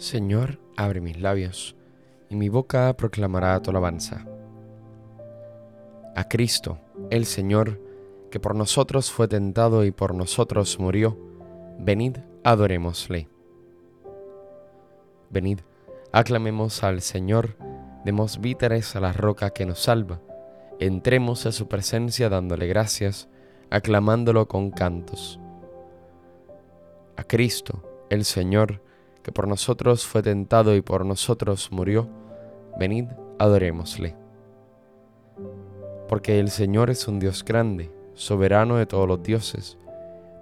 Señor, abre mis labios, y mi boca proclamará tu alabanza. A Cristo, el Señor, que por nosotros fue tentado y por nosotros murió, venid, adorémosle. Venid, aclamemos al Señor, demos víteres a la roca que nos salva, entremos a su presencia dándole gracias, aclamándolo con cantos. A Cristo, el Señor, que por nosotros fue tentado y por nosotros murió, venid, adorémosle. Porque el Señor es un Dios grande, soberano de todos los dioses,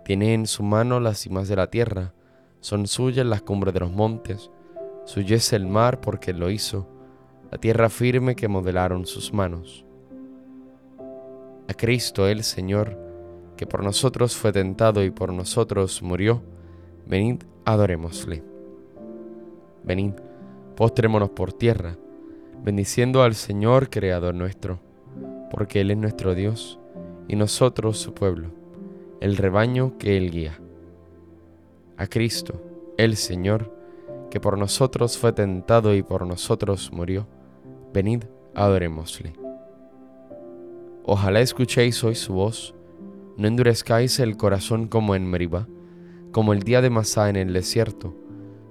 tiene en su mano las cimas de la tierra, son suyas las cumbres de los montes, suyo el mar porque lo hizo, la tierra firme que modelaron sus manos. A Cristo el Señor, que por nosotros fue tentado y por nosotros murió, venid, adorémosle. Venid, postrémonos por tierra, bendiciendo al Señor Creador nuestro, porque Él es nuestro Dios y nosotros su pueblo, el rebaño que Él guía. A Cristo, el Señor, que por nosotros fue tentado y por nosotros murió, venid, adorémosle. Ojalá escuchéis hoy su voz, no endurezcáis el corazón como en Meribá, como el día de Masá en el desierto,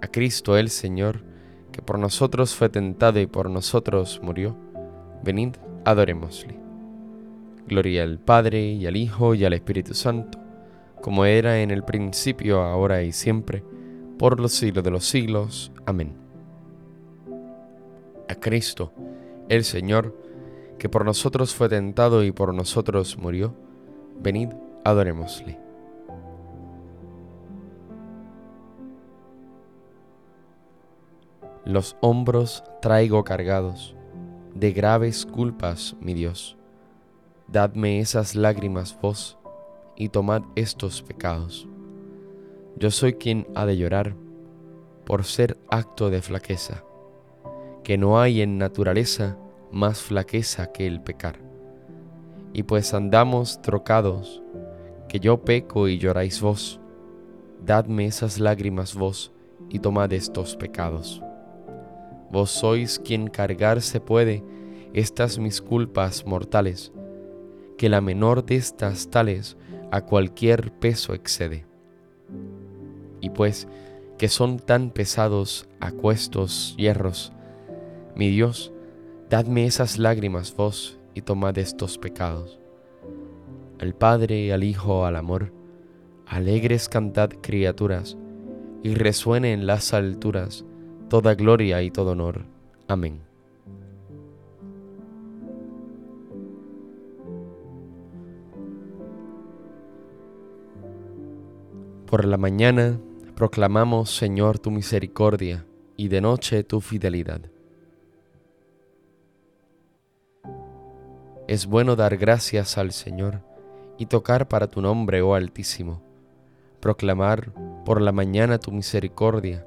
a Cristo el Señor, que por nosotros fue tentado y por nosotros murió, venid, adorémosle. Gloria al Padre y al Hijo y al Espíritu Santo, como era en el principio, ahora y siempre, por los siglos de los siglos. Amén. A Cristo, el Señor, que por nosotros fue tentado y por nosotros murió, venid, adorémosle. Los hombros traigo cargados de graves culpas, mi Dios. Dadme esas lágrimas vos y tomad estos pecados. Yo soy quien ha de llorar por ser acto de flaqueza, que no hay en naturaleza más flaqueza que el pecar. Y pues andamos trocados, que yo peco y lloráis vos, dadme esas lágrimas vos y tomad estos pecados. Vos sois quien cargar se puede estas mis culpas mortales, que la menor de estas tales a cualquier peso excede. Y pues que son tan pesados acuestos hierros, mi Dios, dadme esas lágrimas vos y tomad estos pecados. Al Padre, al Hijo, al amor, alegres cantad criaturas, y resuene en las alturas toda gloria y todo honor. Amén. Por la mañana proclamamos, Señor, tu misericordia y de noche tu fidelidad. Es bueno dar gracias al Señor y tocar para tu nombre, oh Altísimo, proclamar por la mañana tu misericordia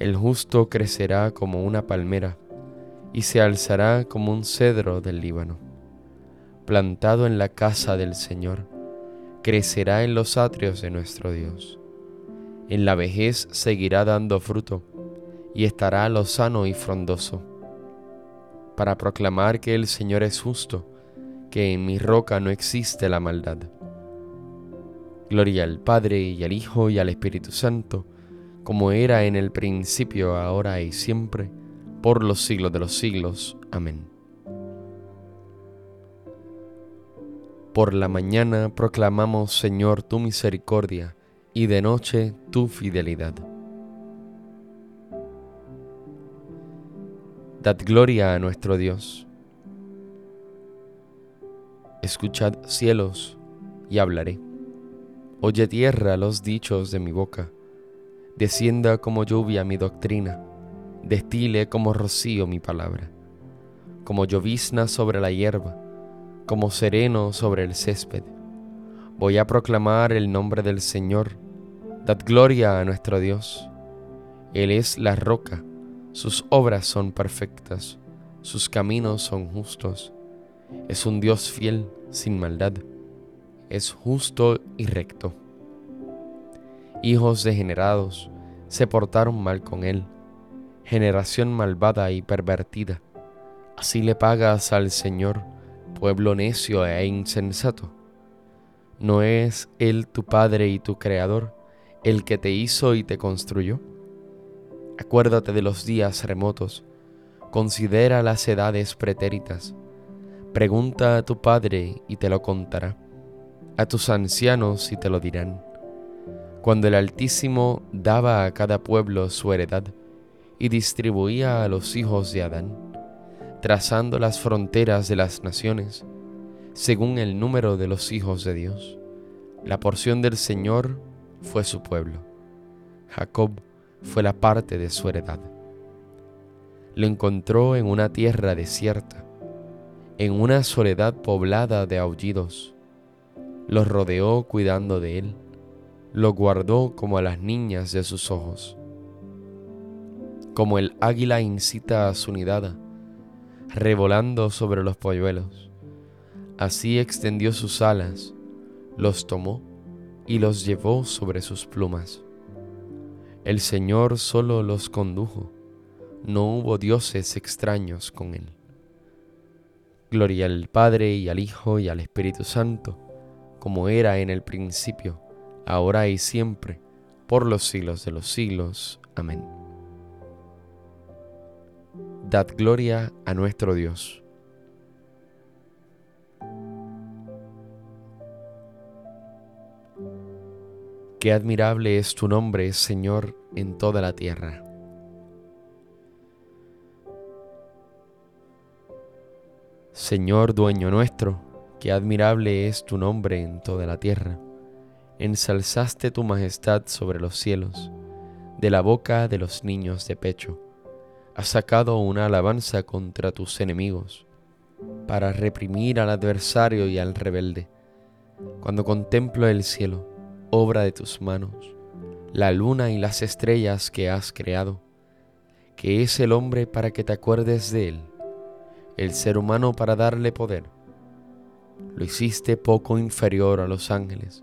El justo crecerá como una palmera y se alzará como un cedro del Líbano. Plantado en la casa del Señor, crecerá en los atrios de nuestro Dios. En la vejez seguirá dando fruto y estará lozano y frondoso, para proclamar que el Señor es justo, que en mi roca no existe la maldad. Gloria al Padre y al Hijo y al Espíritu Santo, como era en el principio, ahora y siempre, por los siglos de los siglos. Amén. Por la mañana proclamamos, Señor, tu misericordia, y de noche tu fidelidad. Dad gloria a nuestro Dios. Escuchad cielos, y hablaré. Oye tierra los dichos de mi boca. Descienda como lluvia mi doctrina destile como rocío mi palabra, como llovizna sobre la hierba, como sereno sobre el césped. Voy a proclamar el nombre del Señor. Dad gloria a nuestro Dios. Él es la roca, sus obras son perfectas, sus caminos son justos. Es un Dios fiel, sin maldad. Es justo y recto. Hijos degenerados se portaron mal con él generación malvada y pervertida. Así le pagas al Señor, pueblo necio e insensato. ¿No es Él tu Padre y tu Creador, el que te hizo y te construyó? Acuérdate de los días remotos, considera las edades pretéritas, pregunta a tu Padre y te lo contará, a tus ancianos y te lo dirán. Cuando el Altísimo daba a cada pueblo su heredad, y distribuía a los hijos de Adán, trazando las fronteras de las naciones, según el número de los hijos de Dios. La porción del Señor fue su pueblo. Jacob fue la parte de su heredad. Lo encontró en una tierra desierta, en una soledad poblada de aullidos. Lo rodeó cuidando de él, lo guardó como a las niñas de sus ojos como el águila incita a su nidada, revolando sobre los polluelos. Así extendió sus alas, los tomó y los llevó sobre sus plumas. El Señor solo los condujo, no hubo dioses extraños con él. Gloria al Padre y al Hijo y al Espíritu Santo, como era en el principio, ahora y siempre, por los siglos de los siglos. Amén dad gloria a nuestro Dios. Qué admirable es tu nombre, Señor, en toda la tierra. Señor dueño nuestro, qué admirable es tu nombre en toda la tierra. Ensalzaste tu majestad sobre los cielos, de la boca de los niños de pecho has sacado una alabanza contra tus enemigos, para reprimir al adversario y al rebelde. Cuando contemplo el cielo, obra de tus manos, la luna y las estrellas que has creado, que es el hombre para que te acuerdes de él, el ser humano para darle poder. Lo hiciste poco inferior a los ángeles,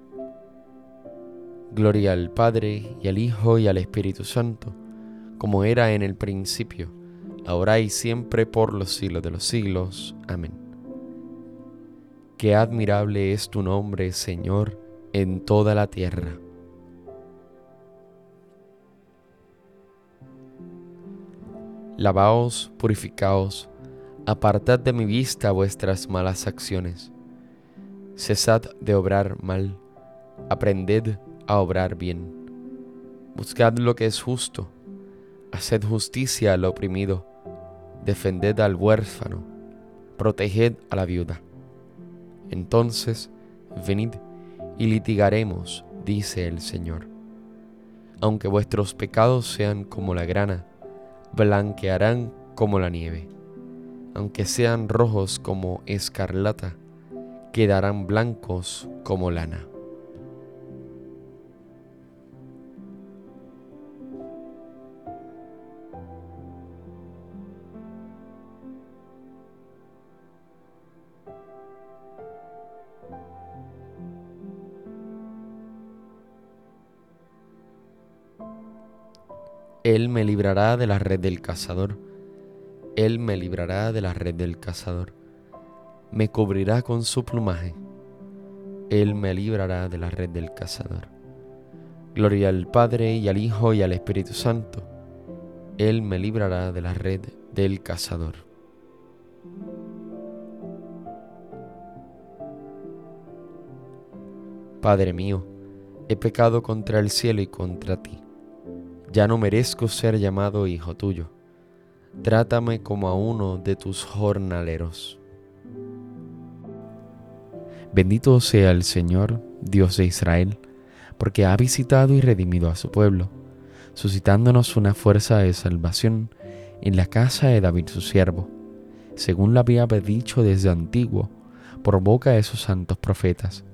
Gloria al Padre y al Hijo y al Espíritu Santo, como era en el principio, ahora y siempre por los siglos de los siglos. Amén. Qué admirable es tu nombre, Señor, en toda la tierra. Lavaos, purificaos, apartad de mi vista vuestras malas acciones. Cesad de obrar mal, aprended a obrar bien. Buscad lo que es justo haced justicia al oprimido, defended al huérfano, proteged a la viuda. Entonces, venid y litigaremos, dice el Señor. Aunque vuestros pecados sean como la grana, blanquearán como la nieve. Aunque sean rojos como escarlata, quedarán blancos como lana. Él me librará de la red del cazador. Él me librará de la red del cazador. Me cubrirá con su plumaje. Él me librará de la red del cazador. Gloria al Padre y al Hijo y al Espíritu Santo. Él me librará de la red del cazador. Padre mío, he pecado contra el cielo y contra ti ya no merezco ser llamado hijo tuyo. Trátame como a uno de tus jornaleros. Bendito sea el Señor, Dios de Israel, porque ha visitado y redimido a su pueblo, suscitándonos una fuerza de salvación en la casa de David su siervo, según lo había dicho desde antiguo, por boca de sus santos profetas.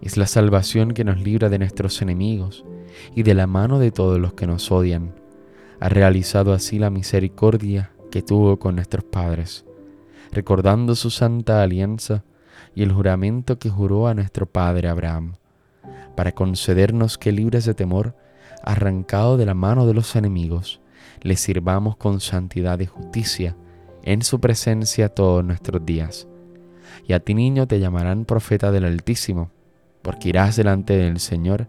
Es la salvación que nos libra de nuestros enemigos y de la mano de todos los que nos odian. Ha realizado así la misericordia que tuvo con nuestros padres, recordando su santa alianza y el juramento que juró a nuestro padre Abraham, para concedernos que libres de temor, arrancado de la mano de los enemigos, le sirvamos con santidad y justicia en su presencia todos nuestros días. Y a ti niño te llamarán profeta del Altísimo, porque irás delante del Señor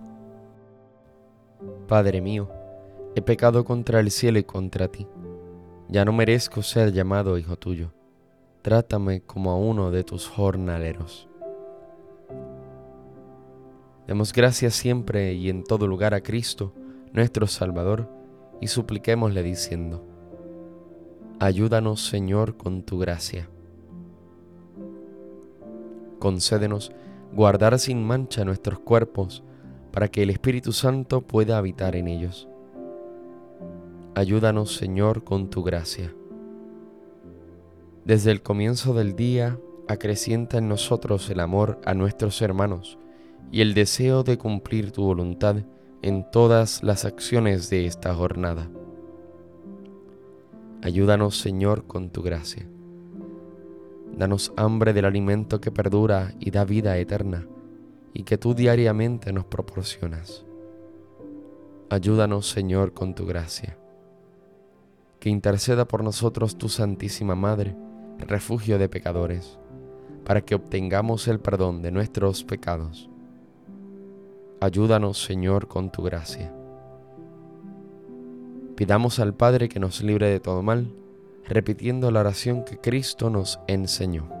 Padre mío, he pecado contra el cielo y contra ti. Ya no merezco ser llamado hijo tuyo. Trátame como a uno de tus jornaleros. Demos gracias siempre y en todo lugar a Cristo, nuestro Salvador, y supliquémosle diciendo, Ayúdanos Señor con tu gracia. Concédenos guardar sin mancha nuestros cuerpos, para que el Espíritu Santo pueda habitar en ellos. Ayúdanos, Señor, con tu gracia. Desde el comienzo del día, acrecienta en nosotros el amor a nuestros hermanos y el deseo de cumplir tu voluntad en todas las acciones de esta jornada. Ayúdanos, Señor, con tu gracia. Danos hambre del alimento que perdura y da vida eterna y que tú diariamente nos proporcionas. Ayúdanos, Señor, con tu gracia. Que interceda por nosotros tu Santísima Madre, refugio de pecadores, para que obtengamos el perdón de nuestros pecados. Ayúdanos, Señor, con tu gracia. Pidamos al Padre que nos libre de todo mal, repitiendo la oración que Cristo nos enseñó.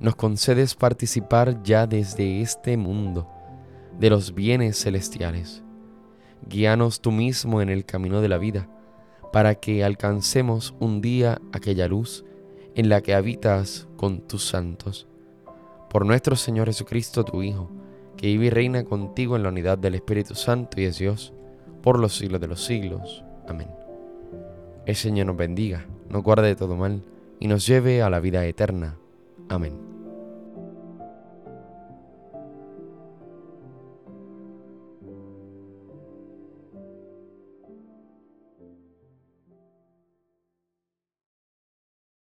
nos concedes participar ya desde este mundo de los bienes celestiales. Guíanos tú mismo en el camino de la vida, para que alcancemos un día aquella luz en la que habitas con tus santos. Por nuestro Señor Jesucristo, tu Hijo, que vive y reina contigo en la unidad del Espíritu Santo y es Dios, por los siglos de los siglos. Amén. El Señor nos bendiga, nos guarde de todo mal y nos lleve a la vida eterna. Amén.